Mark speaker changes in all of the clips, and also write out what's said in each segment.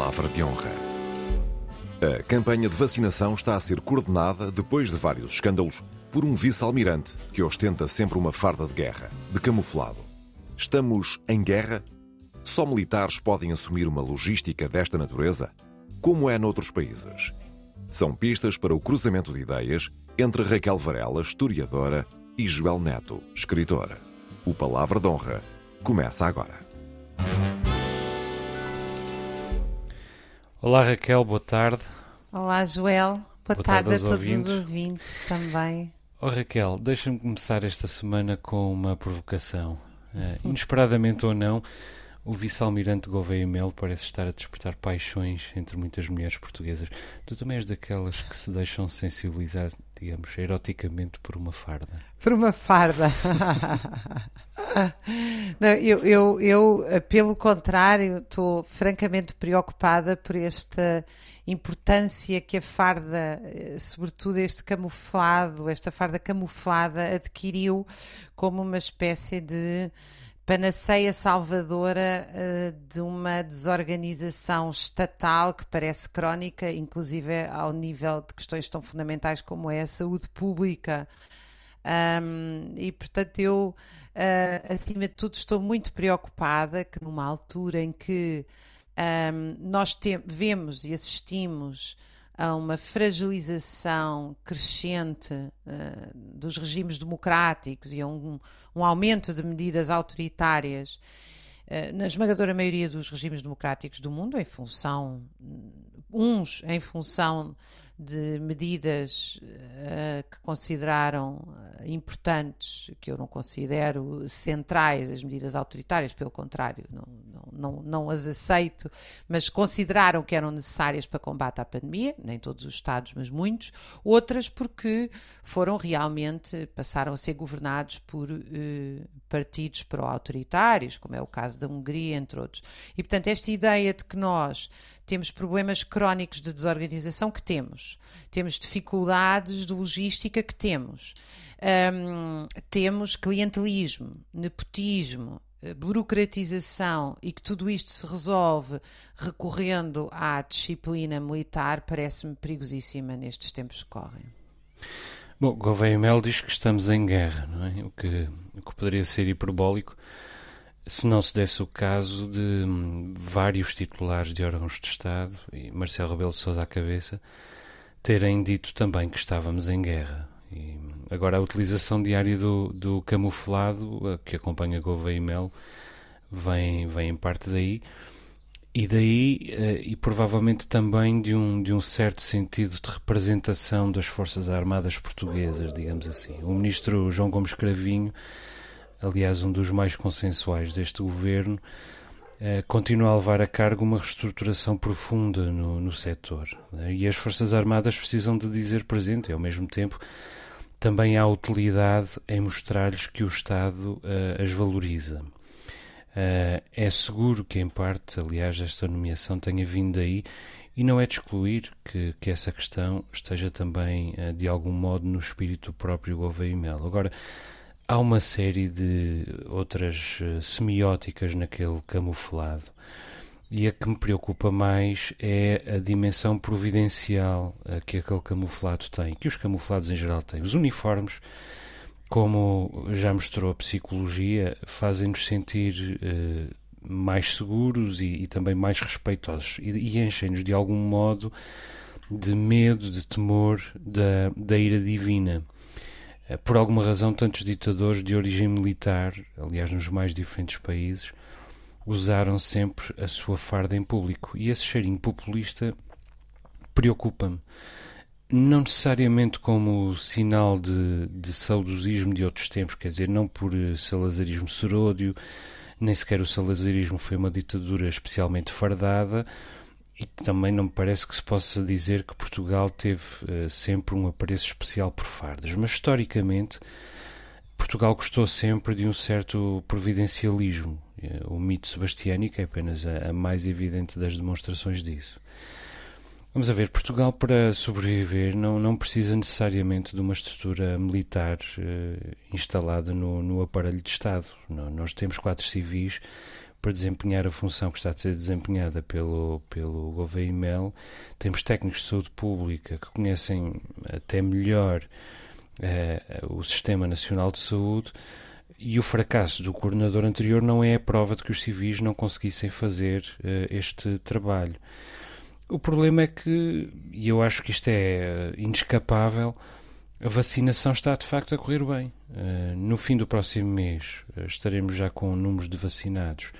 Speaker 1: palavra de honra. A campanha de vacinação está a ser coordenada, depois de vários escândalos, por um vice-almirante que ostenta sempre uma farda de guerra, de camuflado. Estamos em guerra? Só militares podem assumir uma logística desta natureza? Como é noutros países? São pistas para o cruzamento de ideias entre Raquel Varela, historiadora, e Joel Neto, escritora. O Palavra de Honra começa agora.
Speaker 2: Olá Raquel, boa tarde.
Speaker 3: Olá Joel, boa,
Speaker 2: Boa
Speaker 3: tarde,
Speaker 2: tarde
Speaker 3: a todos
Speaker 2: ouvintes.
Speaker 3: os ouvintes também.
Speaker 2: Oh Raquel, deixa-me começar esta semana com uma provocação. Eh, inesperadamente ou não, o vice-almirante Gouveia Melo parece estar a despertar paixões entre muitas mulheres portuguesas. Tu também és daquelas que se deixam sensibilizar, digamos, eroticamente por uma farda.
Speaker 3: Por uma farda. Não, eu, eu, eu, eh, pelo contrário, estou francamente preocupada por esta importância que a farda, eh, sobretudo este camuflado, esta farda camuflada, adquiriu como uma espécie de panaceia salvadora eh, de uma desorganização estatal que parece crónica, inclusive ao nível de questões tão fundamentais como é a saúde pública. Um, e portanto eu uh, acima de tudo estou muito preocupada que numa altura em que um, nós vemos e assistimos a uma fragilização crescente uh, dos regimes democráticos e a um, um aumento de medidas autoritárias uh, na esmagadora maioria dos regimes democráticos do mundo, em função, uns em função de medidas eh, que consideraram eh, importantes, que eu não considero centrais, as medidas autoritárias, pelo contrário, não, não, não, não as aceito, mas consideraram que eram necessárias para combate à pandemia, nem todos os Estados, mas muitos, outras porque foram realmente, passaram a ser governados por eh, partidos pró-autoritários, como é o caso da Hungria, entre outros. E, portanto, esta ideia de que nós temos problemas crónicos de desorganização que temos, temos dificuldades de logística que temos, Hum, temos clientelismo, nepotismo, eh, burocratização e que tudo isto se resolve recorrendo à disciplina militar parece-me perigosíssima nestes tempos que correm.
Speaker 2: Bom, Gouveia Melo diz que estamos em guerra, não é? O que, o que poderia ser hiperbólico se não se desse o caso de hum, vários titulares de órgãos de Estado, e Marcelo Rebelo de Sousa à cabeça, terem dito também que estávamos em guerra. E agora a utilização diária do, do camuflado, que acompanha Gouveia e Melo, vem, vem em parte daí. E daí, eh, e provavelmente também de um, de um certo sentido de representação das Forças Armadas Portuguesas, digamos assim. O ministro João Gomes Cravinho, aliás, um dos mais consensuais deste governo, eh, continua a levar a cargo uma reestruturação profunda no, no setor. né? E as Forças Armadas precisam de dizer presente, e ao mesmo tempo também há utilidade em mostrar-lhes que o Estado eh, as valoriza. Eh, é seguro que, em parte, aliás, esta nomeação tenha vindo daí e não é de excluir que, que essa questão esteja também, eh, de algum modo, no espírito próprio Gouveia e Melo. Agora, há uma série de outras eh, semióticas naquele camuflado e a que me preocupa mais é a dimensão providencial eh, que aquele camuflado tem, que os camuflados em geral têm. Os uniformes, como já mostrou a psicologia, fazem-nos sentir eh, mais seguros e, e também mais respeitosos e, e enchem-nos de algum modo de medo, de temor da, da ira divina. Eh, Por alguma razão, tantos ditadores de origem militar, aliás, nos mais diferentes países, usaram sempre a sua farda em público. E esse cheirinho populista preocupa-me. Não necessariamente como sinal de, de saudosismo de outros tempos, quer dizer, não por eh, salazarismo seródio, nem sequer o salazarismo foi uma ditadura especialmente fardada, e também não me parece que se possa dizer que Portugal teve eh, sempre um apreço especial por fardas, mas historicamente Portugal gostou sempre de um certo providencialismo. Eh, O mito sebastiânico é apenas a, a mais evidente das demonstrações disso. Vamos a ver, Portugal para sobreviver não, não precisa necessariamente de uma estrutura militar eh, instalada no, no aparelho de Estado. Nó- Nós temos quatro civis para desempenhar a função que está a ser desempenhada pelo, pelo Gouveia Temos técnicos de saúde pública que conhecem até melhor uh, o Sistema Nacional de Saúde e o fracasso do coordenador anterior não é a prova de que os civis não conseguissem fazer uh, este trabalho. O problema é que, e eu acho que isto é inescapável, a vacinação está de facto a correr bem. Uh, no fim do próximo mês uh, estaremos já com números de vacinados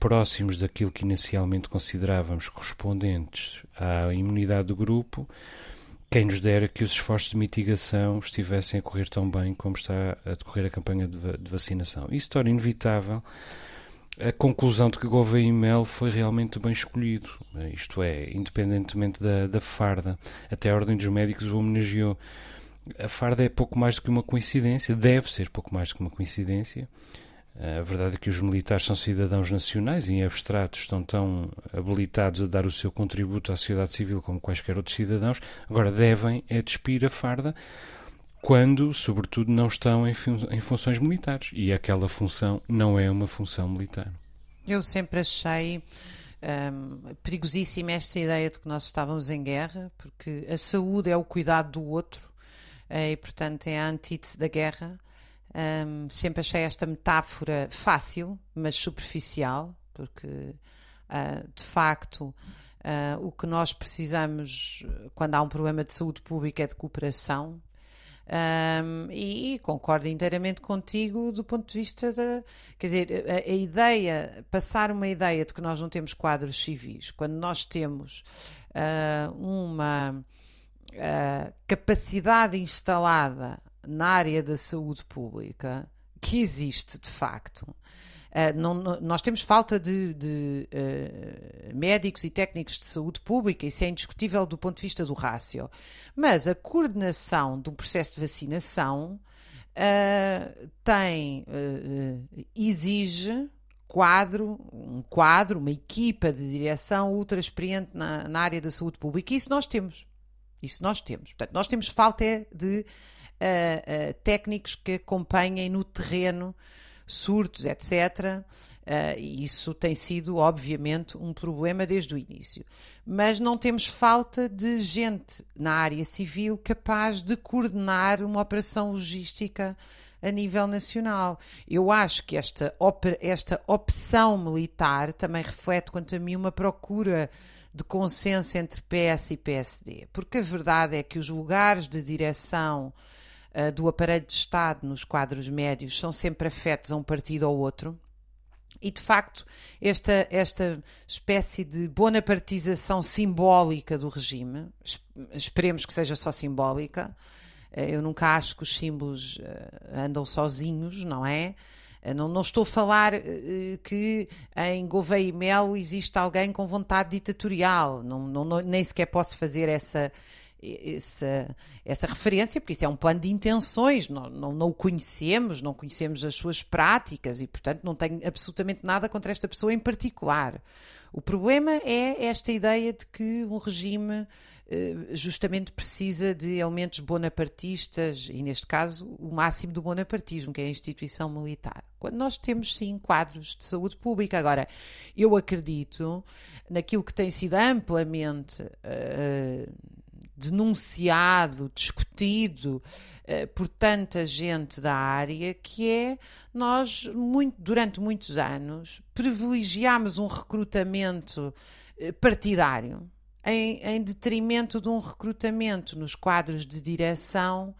Speaker 2: próximos daquilo que inicialmente considerávamos correspondentes à imunidade do grupo. Quem nos dera que os esforços de mitigação estivessem a correr tão bem como está a decorrer a campanha de, de vacinação. Isso torna inevitável a conclusão de que Gouveia e Mel foi realmente bem escolhido. Isto é, independentemente da, da farda, até a Ordem dos Médicos o homenageou. A farda é pouco mais do que uma coincidência, deve ser pouco mais do que uma coincidência. A verdade é que os militares são cidadãos nacionais e, em abstrato, estão tão habilitados a dar o seu contributo à sociedade civil como quaisquer outros cidadãos. Agora, devem é despir a farda quando, sobretudo, não estão em, fun em funções militares. E aquela função não é uma função militar.
Speaker 3: Eu sempre achei um, perigosíssima esta ideia de que nós estávamos em guerra, porque a saúde é o cuidado do outro e, portanto, é a antítese da guerra. Um, sempre achei esta metáfora fácil, mas superficial, porque uh, de facto uh, o que nós precisamos quando há um problema de saúde pública é de cooperação, um, e, e, concordo inteiramente contigo do ponto de vista da. Quer dizer, a, a, ideia, passar uma ideia de que nós não temos quadros civis, quando nós temos uh, uma capacidade instalada na área da saúde pública, que existe de facto, Uh, não, nós temos falta de, de uh, médicos e técnicos de saúde pública, isso é indiscutível do ponto de vista do rácio. Mas a coordenação do processo de vacinação uh, tem, exige quadro, um quadro, uma equipa de direção ultra experiente na, na área da saúde pública. E isso nós temos. Isso nós temos. Portanto, nós temos falta de técnicos que acompanhem no terreno surtos, etc. Uh, isso tem sido, obviamente, um problema desde o início. Mas não temos falta de gente na área civil capaz de coordenar uma operação logística a nível nacional. Eu acho que esta, op esta opção militar também reflete, quanto a mim, uma procura de consenso entre PS e PSD, porque a verdade é que os lugares de direção uh, do aparelho de Estado nos quadros médios são sempre afetos a um partido ou outro. E de facto, esta, esta espécie de bonapartização simbólica do regime, esperemos que seja só simbólica, eh, eu nunca acho que os símbolos eh, andam sozinhos, não é? Não, não, estou a falar uh, que em Gouveia e Melo existe alguém com vontade ditatorial, não, não, nem sequer posso fazer essa, essa, essa referência, porque isso é um plano de intenções, não, não, não, o conhecemos, não conhecemos as suas práticas e, portanto, não tenho absolutamente nada contra esta pessoa em particular. O problema é esta ideia de que um regime eh, justamente precisa de elementos bonapartistas e, neste caso, o máximo do bonapartismo, que é a instituição militar. Quando nós temos, sim, quadros de saúde pública. Agora, eu acredito naquilo que tem sido amplamente. Uh, denunciado, discutido uh, por tanta gente da área, que é nós, muito, durante muitos anos, privilegiámos um recrutamento partidário em, em, detrimento de um recrutamento nos quadros de direção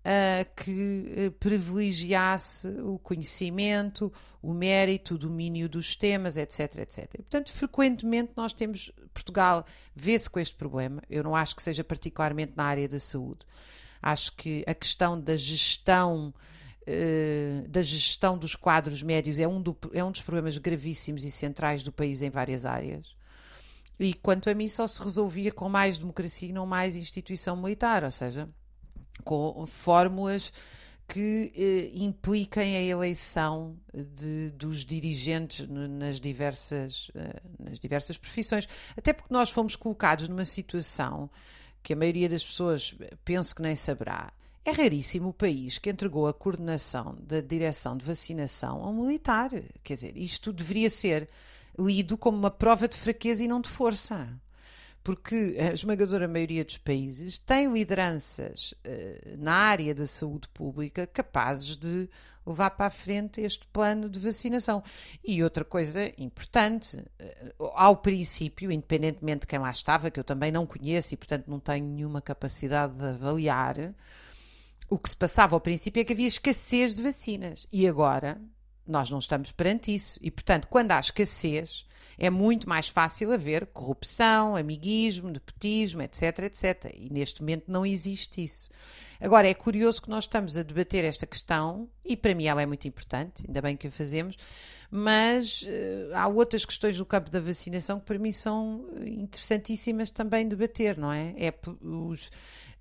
Speaker 3: uh, que privilegiasse o conhecimento, o mérito, o domínio dos temas, etc, etc. Portanto, frequentemente nós temos, Portugal vê-se com este problema, eu não acho que seja particularmente na área da saúde, acho que a questão da gestão uh, da gestão dos quadros médios é um, do, é um dos problemas gravíssimos e centrais do país em várias áreas. E quanto a mim, só se resolvia com mais democracia e não mais instituição militar, ou seja, com fórmulas que eh, impliquem a eleição de, dos dirigentes nas diversas, eh, nas diversas profissões. Até porque nós fomos colocados numa situação que a maioria das pessoas penso que nem saberá. É raríssimo o país que entregou a coordenação da direção de vacinação a um militar. Quer dizer, isto deveria ser lido como uma prova de fraqueza e não de força porque a esmagadora maioria dos países tem lideranças uh, na área da saúde pública capazes de levar para a frente este plano de vacinação. E outra coisa importante, uh, ao princípio, independentemente de quem lá estava, que eu também não conheço e, portanto, não tenho nenhuma capacidade de avaliar, o que se passava ao princípio é que havia escassez de vacinas. E agora nós não estamos perante isso. E, portanto, quando há escassez, é muito mais fácil haver corrupção, amiguismo, nepotismo, etc, etc. E neste momento não existe isso. Agora, é curioso que nós estamos a debater esta questão, e para mim ela é muito importante, ainda bem que a fazemos, mas uh, há outras questões no campo da vacinação que para mim são interessantíssimas também debater, não é? É os,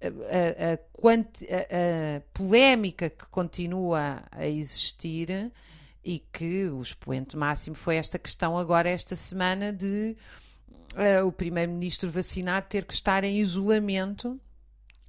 Speaker 3: a, a, a, a polémica que continua a existir e que o expoente máximo foi esta questão agora, esta semana, de uh, o primeiro-ministro vacinado ter que estar em isolamento,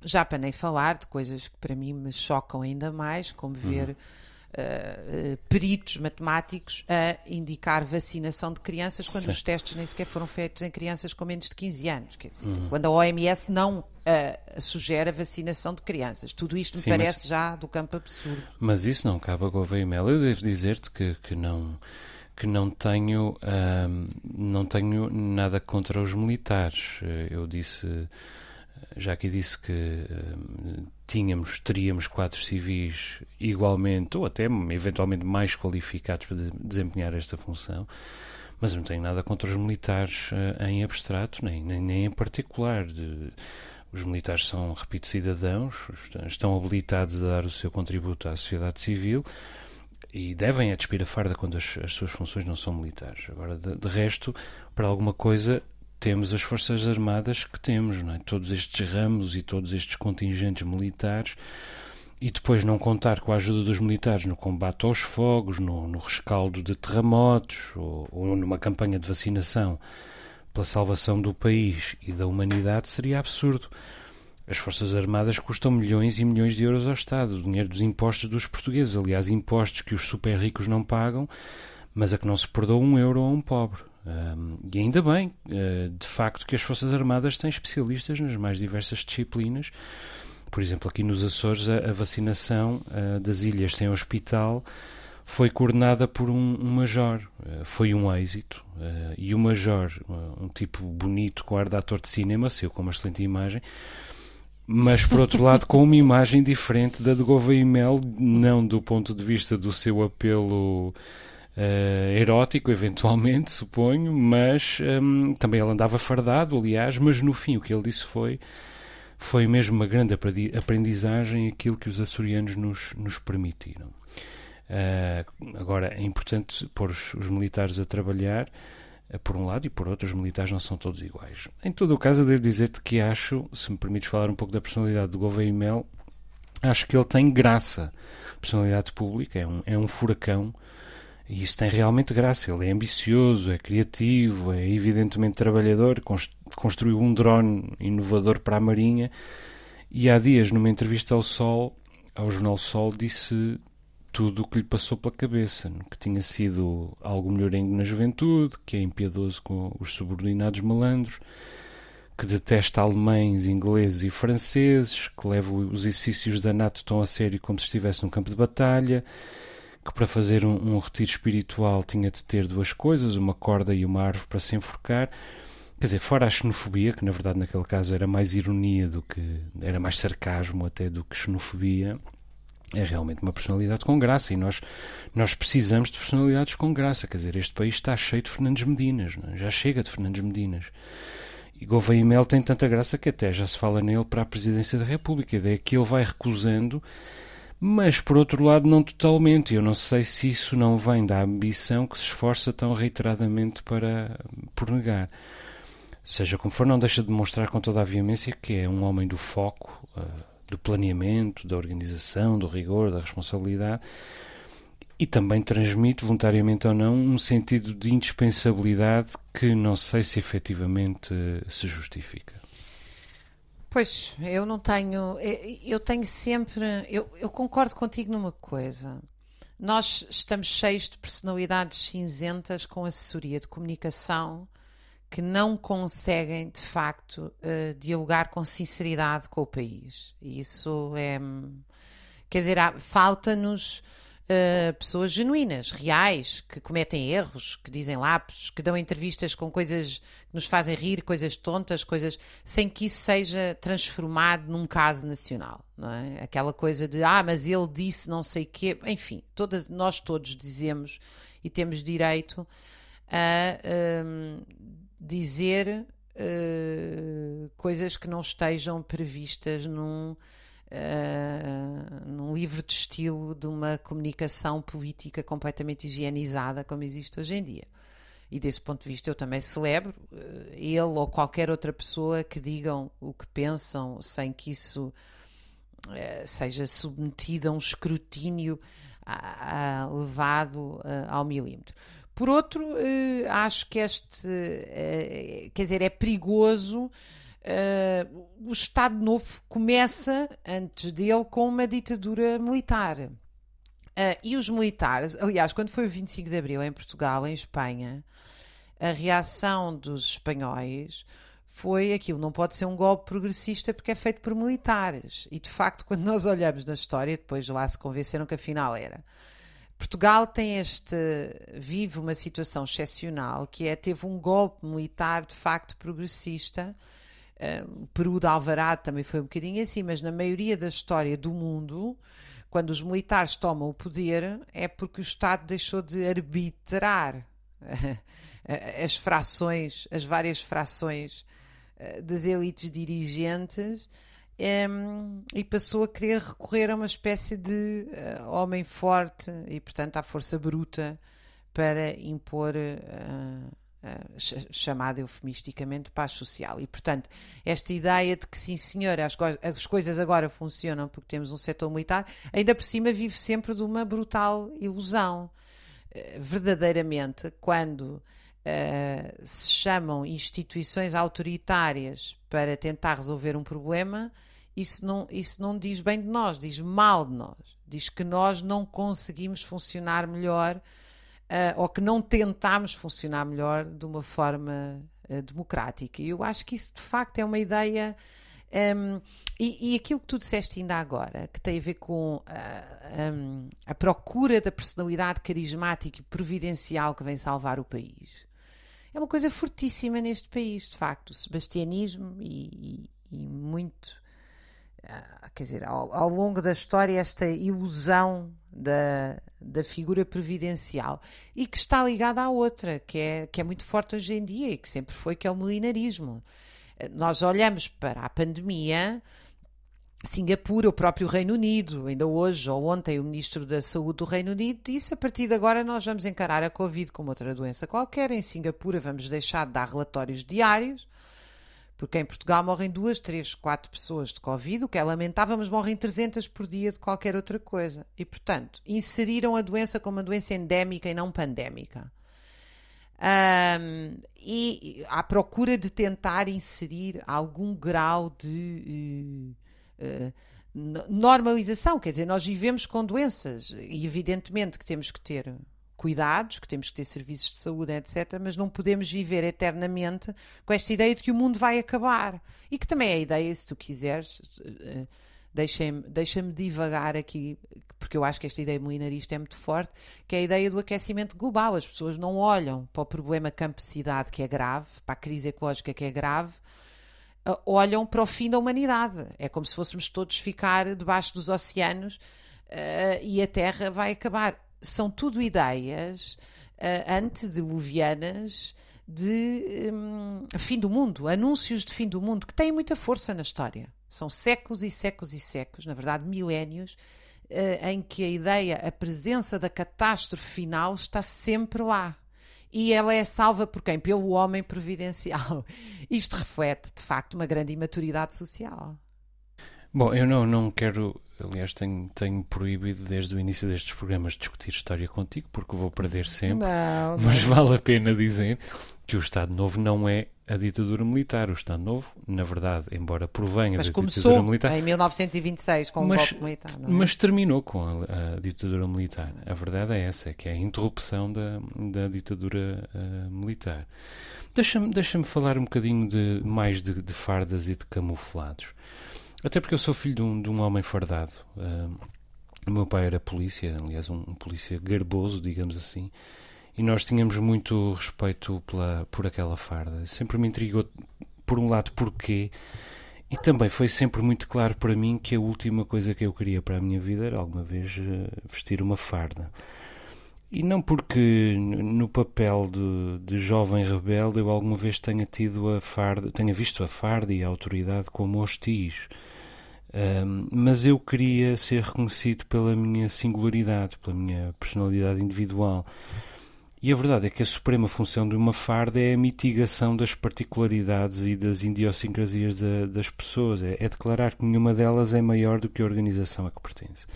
Speaker 3: já para nem falar de coisas que para mim me chocam ainda mais, como uhum. ver uh, peritos matemáticos a indicar vacinação de crianças quando Sim. os testes nem sequer foram feitos em crianças com menos de 15 anos. Quer dizer, uhum. Quando a OMS não uh, sugere a vacinação de crianças. Tudo isto me Sim, parece mas, já do campo absurdo.
Speaker 2: Mas isso não cabe a Gouveia Mel. Eu devo dizer-te que, que não que não tenho não tenho nada contra os militares. Eu disse já que disse que tínhamos, teríamos quatro civis igualmente, ou até eventualmente mais qualificados para de, desempenhar esta função, mas não tenho nada contra os militares uh, em abstrato, nem, nem, nem em particular. De, os militares são, repito, cidadãos, estão habilitados a dar o seu contributo à sociedade civil e devem a despir a farda quando as, as suas funções não são militares. Agora, de, de resto, para alguma coisa temos as Forças Armadas que temos, não é? todos estes ramos e todos estes contingentes militares, e depois não contar com a ajuda dos militares no combate aos fogos, no, no rescaldo de terremotos ou, ou, numa campanha de vacinação pela salvação do país e da humanidade seria absurdo. As Forças Armadas custam milhões e milhões de euros ao Estado, o dinheiro dos impostos dos portugueses, aliás, impostos que os super ricos não pagam, mas a que não se perdoa um euro a um pobre. Um, e ainda bem, uh, de facto, que as Forças Armadas têm especialistas nas mais diversas disciplinas. Por exemplo, aqui nos Açores, a, vacinação uh, das ilhas sem hospital foi coordenada por um, um major. Uh, foi um êxito. e o major, um tipo bonito, com ar de ator de cinema, saiu com uma excelente imagem mas por outro lado com uma imagem diferente da de Gouveia e Mel, não do ponto de vista do seu apelo erótico, eventualmente, suponho, mas um, também ele andava fardado, aliás, mas no fim o que ele disse foi foi mesmo uma grande aprendizagem aquilo que os açorianos nos, nos permitiram. Uh, agora, é importante pôr os, os militares a trabalhar, uh, por um lado, e por outro, os militares não são todos iguais. Em todo o caso, eu devo dizer-te que acho, se me permites falar um pouco da personalidade do Gouveia Mel, acho que ele tem graça. Personalidade pública, é um, é um furacão, e isso tem realmente graça. Ele é ambicioso, é criativo, é evidentemente trabalhador, construiu um drone inovador para a Marinha. E há dias, numa entrevista ao Sol, ao Jornal Sol, disse tudo o que lhe passou pela cabeça: que tinha sido algo melhorengo na juventude, que é impiedoso com os subordinados malandros, que detesta alemães, ingleses e franceses, que leva os exercícios da NATO tão a sério como se estivesse num campo de batalha que para fazer um, um, retiro espiritual tinha de ter duas coisas, uma corda e uma árvore para se enforcar. Quer dizer, fora a xenofobia, que na verdade naquele caso era mais ironia do que. era mais sarcasmo até do que xenofobia, é realmente uma personalidade com graça e nós, nós precisamos de personalidades com graça. Quer dizer, este país está cheio de Fernandes Medinas, é? já chega de Fernandes Medinas. E Gouveia Mel tem tanta graça que até já se fala nele para a presidência da República. A ideia é que ele vai recusando mas por outro lado não totalmente. Eu não sei se isso não vem da ambição que se esforça tão reiteradamente para por negar. Seja como for, não deixa de demonstrar com toda a veemência que é um homem do foco, uh, do planeamento, da organização, do rigor, da responsabilidade e também transmite, voluntariamente ou não, um sentido de indispensabilidade que não sei se efetivamente se justifica.
Speaker 3: Pois, eu não tenho. Eu tenho sempre. Eu, eu concordo contigo numa coisa. Nós estamos cheios de personalidades cinzentas com assessoria de comunicação que não conseguem, de facto, uh, dialogar com sinceridade com o país. E isso é. Quer dizer, falta-nos uh, pessoas genuínas, reais, que cometem erros, que dizem lápis, que dão entrevistas com coisas que nos fazem rir, coisas tontas, coisas sem que isso seja transformado num caso nacional. Não é? Aquela coisa de, ah, mas ele disse não sei o quê. Enfim, todas, nós todos dizemos e temos direito a um, dizer uh, coisas que não estejam previstas num uh, num livro de estilo de uma comunicação política completamente higienizada como existe hoje em dia. E desse ponto de vista eu também celebro uh, ele ou qualquer outra pessoa que digam o que pensam sem que isso seja submetido a um escrutínio a, a, levado ao milímetro. Por outro, acho que este, quer dizer, é perigoso uh, o Estado Novo começa, antes dele, com uma ditadura militar. E os militares, aliás, quando foi o 25 de Abril em Portugal, em Espanha, a reação dos espanhóis foi aquilo, não pode ser um golpe progressista porque é feito por militares. E de facto, quando nós olhamos na história, depois lá se convenceram que afinal era. Portugal tem este, vive uma situação excepcional que é, teve um golpe militar de facto progressista. O Peru de Alvarado também foi um bocadinho assim, mas na maioria da história do mundo, quando os militares tomam o poder, é porque o Estado deixou de arbitrar as frações, as várias frações eh, das elites dirigentes um, e passou a querer recorrer a uma espécie de uh, homem forte e, portanto, à força bruta para impor. Uh, Uh, chamada eufemisticamente paz social. E, portanto, esta ideia de que, sim, senhora, as, as, coisas agora funcionam porque temos um setor militar, ainda por cima vive sempre de uma brutal ilusão. Verdadeiramente, quando uh, se chamam instituições autoritárias para tentar resolver um problema, isso não, isso não diz bem de nós, diz mal de nós. Diz que nós não conseguimos funcionar melhor uh, ou que não tentámos funcionar melhor de uma forma uh, democrática. E eu acho que isso de facto é uma ideia. Um, ehm, e, e, aquilo que tu disseste ainda agora, que tem a ver com uh, eh, um, ehm, a procura da personalidade carismática e providencial que vem salvar o país, é uma coisa fortíssima neste país, de facto. O sebastianismo e, e, e muito. Uh, quer dizer, ao, ao, longo da história, esta ilusão da, da figura previdencial e que está ligada à outra, que é, que é muito forte hoje em dia e que sempre foi, que é o milenarismo. Nós olhamos para a pandemia, Singapura, o próprio Reino Unido, ainda hoje ou ontem o Ministro da Saúde do Reino Unido disse a partir de agora nós vamos encarar a Covid como outra doença qualquer. Em Singapura vamos deixar de dar relatórios diários, porque em Portugal morrem duas, três, quatro pessoas de Covid, o que é lamentável, mas morrem 300 por dia de qualquer outra coisa. E, portanto, inseriram a doença como uma doença endémica e não pandémica. Um, e à procura de tentar inserir algum grau de uh, uh, normalização, quer dizer, nós vivemos com doenças e evidentemente que temos que ter cuidados, que temos que ter serviços de saúde, etc., mas não podemos viver eternamente com esta ideia de que o mundo vai acabar. E que também é a ideia, se tu quiseres, eh, deixa-me deixa divagar aqui, porque eu acho que esta ideia milenarista é muito forte, que é a ideia do aquecimento global. As pessoas não olham para o problema campecidade, que é grave, para a crise ecológica, que é grave, eh, olham para o fim da humanidade. É como se fôssemos todos ficar debaixo dos oceanos uh, e a Terra vai acabar são tudo ideias uh, antediluvianas de um, fim do mundo, anúncios de fim do mundo, que têm muita força na história. São séculos e séculos e séculos, na verdade, milénios, uh, em que a ideia, a presença da catástrofe final está sempre lá. E ela é salva por quem? Pelo homem providencial. Isto reflete, de facto, uma grande imaturidade social.
Speaker 2: Bom, eu não, não quero aliás, tenho, tenho proibido desde o início destes programas discutir história contigo, porque vou perder sempre.
Speaker 3: Não, não.
Speaker 2: Mas vale a pena dizer que o Estado Novo não é a ditadura militar. O Estado Novo, na verdade, embora provenha
Speaker 3: Mas
Speaker 2: da ditadura militar.
Speaker 3: em 1926 com
Speaker 2: Mas-
Speaker 3: o golpe militar. É?
Speaker 2: Mas terminou com a, a ditadura militar. A verdade é essa, é que é a interrupção da, da ditadura ah, militar. Deixa-me deixa falar um bocadinho de, mais de, de fardas e de camuflados. Até porque eu sou filho de um, de um homem fardado. Ah, o meu pai era polícia, aliás, um, um polícia garboso, digamos assim, e nós tínhamos muito respeito pela, por aquela farda. Sempre me intrigou, por um lado, porquê, e também foi sempre muito claro para mim que a última coisa que eu queria para a minha vida era alguma vez eh, vestir uma farda. E não porque no papel de, de jovem rebelde eu alguma vez tenha tido a farda, tenha visto a farda e a autoridade como hostis. Ahm, mas eu queria ser reconhecido pela minha singularidade, pela minha personalidade individual. E a verdade é que a suprema função de uma farda é a mitigação das particularidades e das idiosincrasias da- das pessoas. É, é declarar que nenhuma delas é maior do que a organização a que pertence.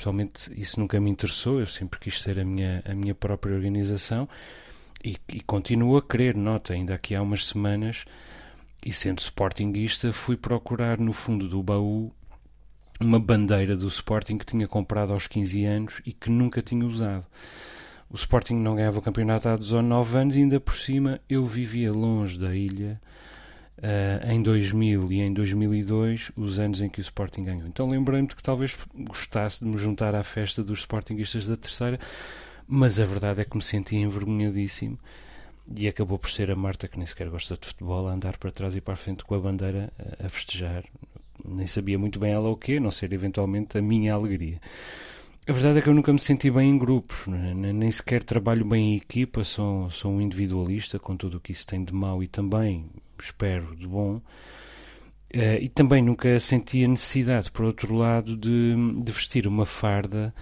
Speaker 2: Pessoalmente, isso nunca me interessou. Eu sempre quis ser a minha, a minha própria organização e, e continuo a querer. Nota, ainda aqui há umas semanas, e sendo sportinguista, fui procurar no fundo do baú uma bandeira do Sporting que tinha comprado aos 15 anos e que nunca tinha usado. O Sporting não ganhava o campeonato há 19 anos e ainda por cima eu vivia longe da ilha ah, em 2000 e em 2002, os anos em que o Sporting ganhou. Então lembrei-me de que talvez gostasse de me juntar à festa dos Sportinguistas da terceira, mas a verdade é que me senti envergonhadíssimo e acabou por ser a Marta, que nem sequer gosta de futebol, a andar para trás e para a frente com a bandeira a- a festejar. Nem sabia muito bem ela o quê, a não ser eventualmente a minha alegria. A verdade é que eu nunca me senti bem em grupos, nem nem sequer trabalho bem em equipa, sou, sou um individualista com tudo o que isso tem de mau e também, espero, de bom. Eh, e também nunca senti a necessidade, por outro lado, de, de vestir uma farda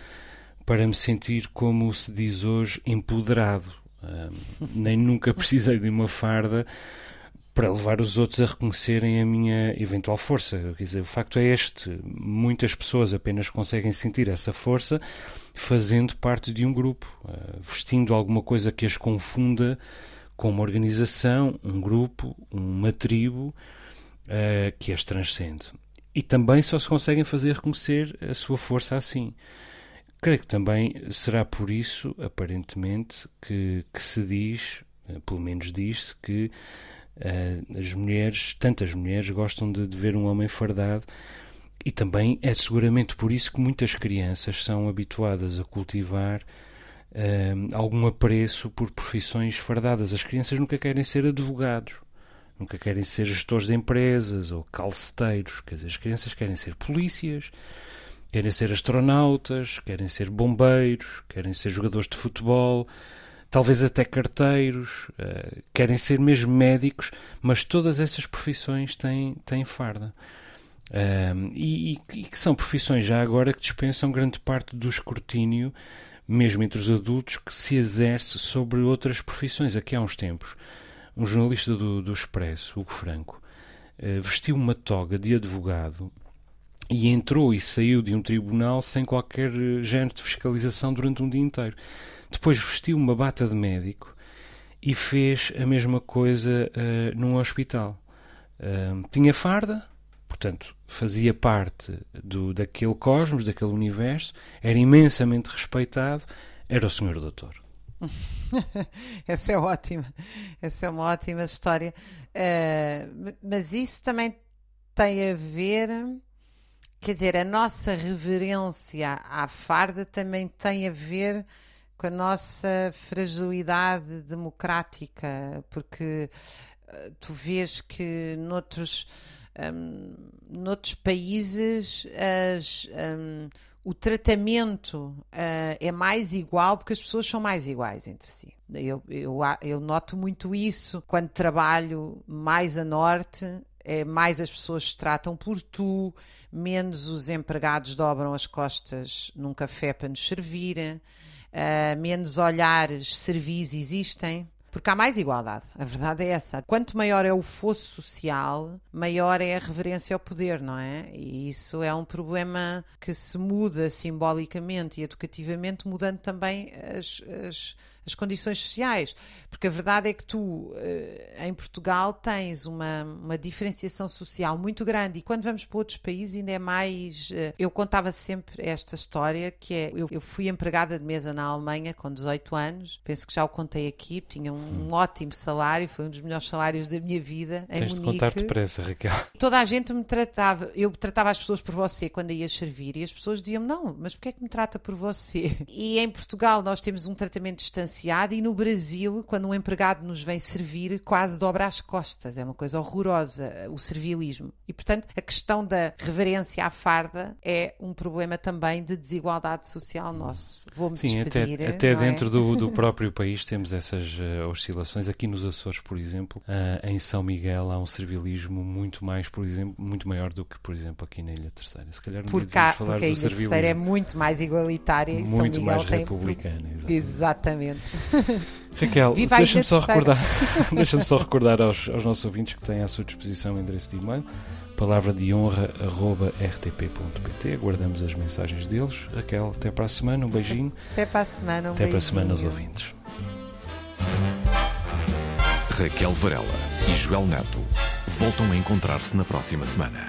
Speaker 2: para me sentir, como se diz hoje, empoderado. Ah, nem nunca precisei de uma farda para levar os outros a reconhecerem a minha eventual força. Quer dizer, o facto é este: muitas pessoas apenas conseguem sentir essa força fazendo parte de um grupo, ah, vestindo alguma coisa que as confunda com uma organização, um grupo, uma tribo ah, que as transcende. E também só se conseguem fazer reconhecer a sua força assim. Creio que também será por isso, aparentemente, que, que se diz, eh, pelo menos diz-se, que eh, as mulheres, tantas mulheres, gostam de, de ver um homem fardado e também é seguramente por isso que muitas crianças são habituadas a cultivar eh, algum apreço por profissões fardadas. As crianças nunca querem ser advogados, nunca querem ser gestores de empresas ou calceteiros. Quer dizer, as crianças querem ser polícias, querem ser astronautas, querem ser bombeiros, querem ser jogadores de futebol, talvez até carteiros, eh, querem ser mesmo médicos, mas todas essas profissões têm, têm farda. Ahm, e, e- e que são profissões já agora que dispensam grande parte do escrutínio, mesmo entre os adultos, que se exerce sobre outras profissões. Aqui há uns tempos, um jornalista do, do Expresso, Hugo Franco, eh, vestiu uma toga de advogado e entrou e saiu de um tribunal sem qualquer eh, género de fiscalização durante um dia inteiro. Depois vestiu uma bata de médico e fez a mesma coisa eh, num hospital. Ahm, tinha farda, portanto, fazia parte do, daquele cosmos, daquele universo, era imensamente respeitado, era o senhor doutor.
Speaker 3: Essa é ótima. Essa é uma ótima história. Eh, mas isso também tem a ver. Quer dizer, a nossa reverência à farda também tem a ver com a nossa fragilidade democrática, porque eh, tu vês que noutros, hum, noutros países as, hum, o tratamento ah, é mais igual porque as pessoas são mais iguais entre si. Eu, eu, eu noto muito isso quando trabalho mais a norte, é mais as pessoas se tratam por tu, menos os empregados dobram as costas num café para nos servir, ah, menos olhares servis existem. Porque há mais igualdade. A verdade é essa. Quanto maior é o fosso social, maior é a reverência ao poder, não é? E isso é um problema que se muda simbolicamente e educativamente, mudando também as, as as condições sociais. Porque a verdade é que tu, eh, em Portugal, tens uma, uma diferenciação social muito grande e quando vamos para outros países ainda é mais. Eh, eu contava sempre esta história que é: eu, eu fui empregada de mesa na Alemanha com 18 anos, penso que já o contei aqui, tinha um, um ótimo salário, foi um dos melhores salários da minha vida. Em
Speaker 2: Tens
Speaker 3: Munique.
Speaker 2: de contar depressa, Raquel.
Speaker 3: Toda a gente me tratava, eu tratava as pessoas por você quando ia servir e as pessoas diziam-me: não, mas porquê é que me trata por você? E em Portugal nós temos um tratamento distanciado e no Brasil, quando um empregado nos vem servir, quase dobra as costas. É uma coisa horrorosa, o servilismo. E, portanto, a questão da reverência à farda é um problema também de desigualdade social nosso. Vou-me
Speaker 2: Sim,
Speaker 3: despedir.
Speaker 2: até, até
Speaker 3: é?
Speaker 2: dentro do, do, próprio país temos essas uh, oscilações. Aqui nos Açores, por exemplo, uh, em São Miguel há um servilismo muito mais, por exemplo, muito maior do que, por exemplo, aqui na Ilha Terceira. Se calhar não
Speaker 3: Por cá,
Speaker 2: falar
Speaker 3: porque a Ilha. Terceira é muito mais igualitária e São
Speaker 2: muito
Speaker 3: Miguel
Speaker 2: mais
Speaker 3: tem...
Speaker 2: republicana. Exatamente.
Speaker 3: Exatamente.
Speaker 2: Raquel, deixa-me só recordar, deixa só recordar aos, aos nossos ouvintes que têm à sua disposição o endereço de e-mail palavra de honra arroba rtp.pt aguardamos as mensagens deles. Raquel, até para a semana, um beijinho.
Speaker 3: Até para a semana, um
Speaker 2: até para a semana aos
Speaker 3: beijinho.
Speaker 2: ouvintes.
Speaker 1: Raquel Varela e Joel Neto voltam a encontrar-se na próxima semana.